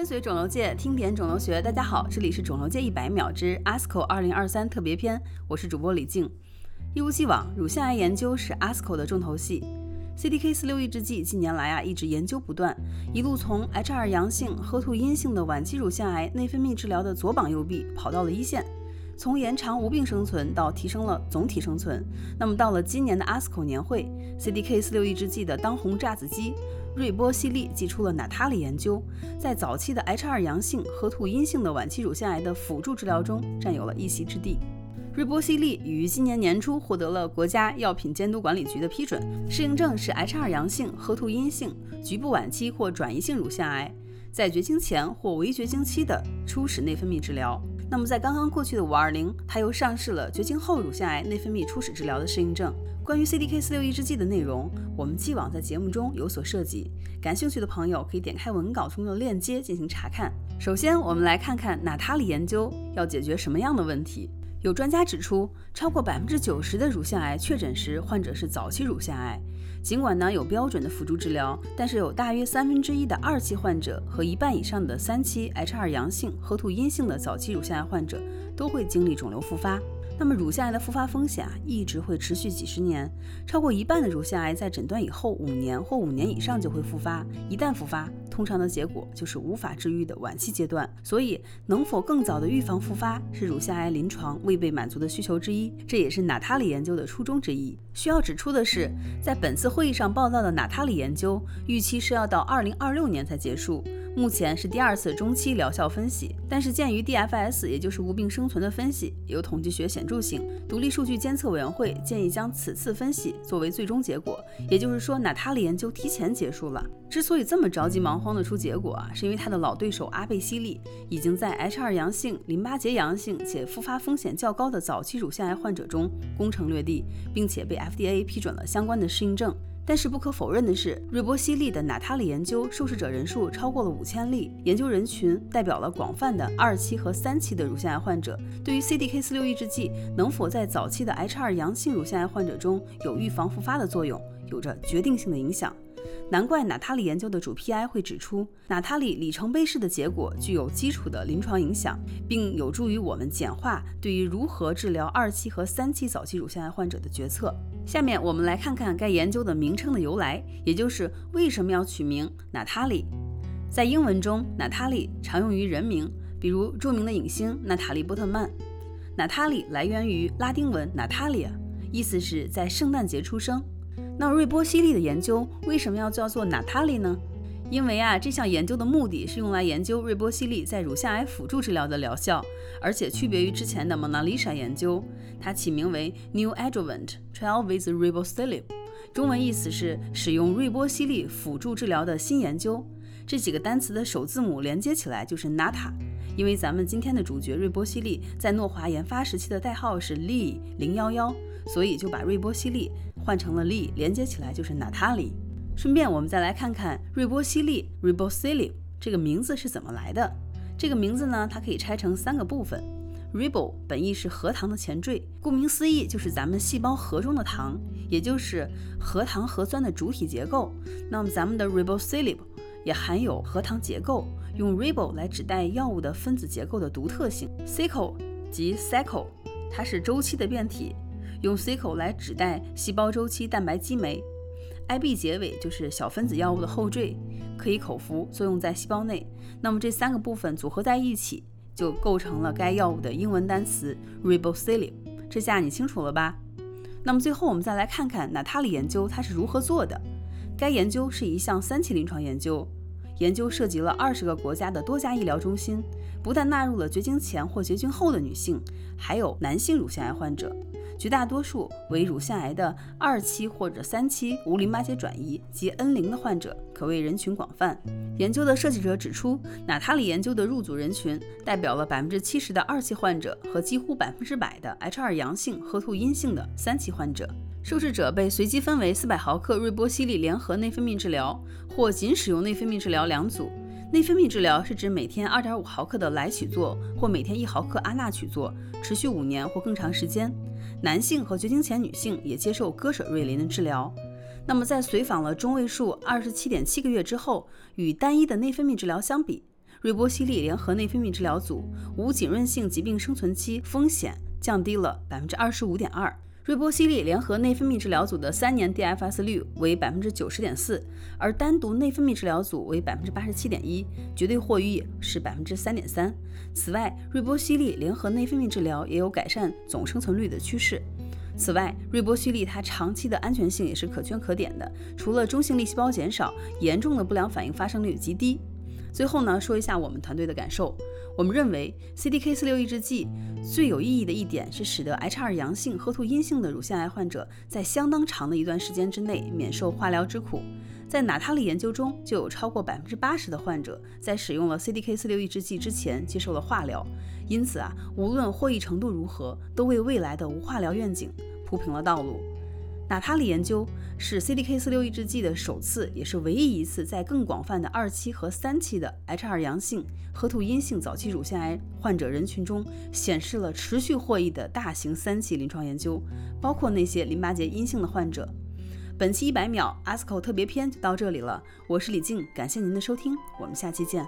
跟随肿瘤界，听点肿瘤学。大家好，这里是肿瘤界一百秒之 ASCO 二零二三特别篇，我是主播李静。一如既往，乳腺癌研究是 ASCO 的重头戏。CDK 四六抑制剂近年来啊一直研究不断，一路从 HR 阳性、HER2 阴性的晚期乳腺癌内分泌治疗的左膀右臂跑到了一线，从延长无病生存到提升了总体生存。那么到了今年的 ASCO 年会，CDK 四六抑制剂的当红炸子鸡。瑞波西利寄出了娜塔莉研究，在早期的 HR 阳性、HER 阴性的晚期乳腺癌的辅助治疗中占有了一席之地。瑞波西利于今年年初获得了国家药品监督管理局的批准，适应症是 HR 阳性、HER 阴性、局部晚期或转移性乳腺癌，在绝经前或围绝经期的初始内分泌治疗。那么在刚刚过去的五二零，它又上市了绝经后乳腺癌内分泌初始治疗的适应症。关于 CDK 四六抑制剂的内容，我们既往在节目中有所涉及，感兴趣的朋友可以点开文稿中的链接进行查看。首先，我们来看看娜塔莉研究要解决什么样的问题。有专家指出，超过百分之九十的乳腺癌确诊时，患者是早期乳腺癌。尽管呢有标准的辅助治疗，但是有大约三分之一的二期患者和一半以上的三期 HR 阳性、HER2 阴性的早期乳腺癌患者都会经历肿瘤复发。那么乳腺癌的复发风险啊，一直会持续几十年，超过一半的乳腺癌在诊断以后五年或五年以上就会复发，一旦复发，通常的结果就是无法治愈的晚期阶段。所以，能否更早的预防复发，是乳腺癌临床未被满足的需求之一，这也是娜塔莉研究的初衷之一。需要指出的是，在本次会议上报道的娜塔莉研究，预期是要到二零二六年才结束。目前是第二次中期疗效分析，但是鉴于 DFS 也就是无病生存的分析有统计学显助性，独立数据监测委员会建议将此次分析作为最终结果。也就是说，娜塔莉研究提前结束了。之所以这么着急忙慌的出结果啊，是因为他的老对手阿贝西利已经在 H2 阳性、淋巴结阳性且复发风险较高的早期乳腺癌患者中攻城略地，并且被 FDA 批准了相关的适应症。但是不可否认的是，瑞波西利的纳塔里研究受试者人数超过了五千例，研究人群代表了广泛的二期和三期的乳腺癌患者，对于 CDK 四六抑制剂能否在早期的 HR 阳性乳腺癌患者中有预防复发的作用，有着决定性的影响。难怪娜塔莉研究的主 PI 会指出，娜塔莉里程碑式的结果具有基础的临床影响，并有助于我们简化对于如何治疗二期和三期早期乳腺癌患者的决策。下面我们来看看该研究的名称的由来，也就是为什么要取名娜塔莉。在英文中，娜塔莉常用于人名，比如著名的影星娜塔莉波特曼。娜塔莉来源于拉丁文 Natalia，意思是在圣诞节出生。那瑞波西利的研究为什么要叫做娜塔莉呢？因为啊，这项研究的目的是用来研究瑞波西利在乳腺癌辅助治疗的疗效，而且区别于之前的 Mona Lisa 研究，它起名为 New Adjuvant Trial with Ribosili，中文意思是使用瑞波西利辅助治疗的新研究。这几个单词的首字母连接起来就是 Nata，因为咱们今天的主角瑞波西利在诺华研发时期的代号是 Lee 零幺幺，所以就把瑞波西利换成了利连接起来就是 Natalie。顺便，我们再来看看瑞波西利 （Ribosili） 这个名字是怎么来的。这个名字呢，它可以拆成三个部分。Ribo 本意是核糖的前缀，顾名思义就是咱们细胞核中的糖，也就是核糖核酸的主体结构。那么咱们的 Ribosili 也含有核糖结构，用 Ribo 来指代药物的分子结构的独特性。Cycle 即 Cycle，它是周期的变体，用 C 口来指代细胞周期蛋白激酶。IB 结尾就是小分子药物的后缀，可以口服，作用在细胞内。那么这三个部分组合在一起，就构成了该药物的英文单词 Ribosili。这下你清楚了吧？那么最后我们再来看看娜塔莉研究它是如何做的。该研究是一项三期临床研究，研究涉及了二十个国家的多家医疗中心，不但纳入了绝经前或绝经后的女性，还有男性乳腺癌患者。绝大多数为乳腺癌的二期或者三期无淋巴结转移及 N 零的患者，可谓人群广泛。研究的设计者指出，娜塔莉研究的入组人群代表了百分之七十的二期患者和几乎百分之百的 HR 阳性、HER2 阴性的三期患者。受试者被随机分为四百毫克瑞波西利联合内分泌治疗或仅使用内分泌治疗两组。内分泌治疗是指每天二点五毫克的来曲唑或每天一毫克阿那曲唑，持续五年或更长时间。男性和绝经前女性也接受割舍瑞林的治疗。那么在随访了中位数二十七点七个月之后，与单一的内分泌治疗相比，瑞波西利联合内分泌治疗组无浸润性疾病生存期风险降低了百分之二十五点二。瑞波西利联合内分泌治疗组的三年 DFS 率为百分之九十点四，而单独内分泌治疗组为百分之八十七点一，绝对获益是百分之三点三。此外，瑞波西利联合内分泌治疗也有改善总生存率的趋势。此外，瑞波西利它长期的安全性也是可圈可点的，除了中性粒细胞减少，严重的不良反应发生率极低。最后呢，说一下我们团队的感受。我们认为 CDK4/6 抑制剂最有意义的一点是使得 HR 阳性、HER2 阴性的乳腺癌患者在相当长的一段时间之内免受化疗之苦。在娜塔莉研究中，就有超过百分之八十的患者在使用了 CDK4/6 抑制剂之前接受了化疗。因此啊，无论获益程度如何，都为未来的无化疗愿景铺平了道路。娜塔莉研究是 CDK4/6 抑制剂的首次，也是唯一一次在更广泛的二期和三期的 HR 阳性、HER 阴性早期乳腺癌患者人群中显示了持续获益的大型三期临床研究，包括那些淋巴结阴性的患者。本期一百秒 ASCO 特别篇就到这里了，我是李静，感谢您的收听，我们下期见。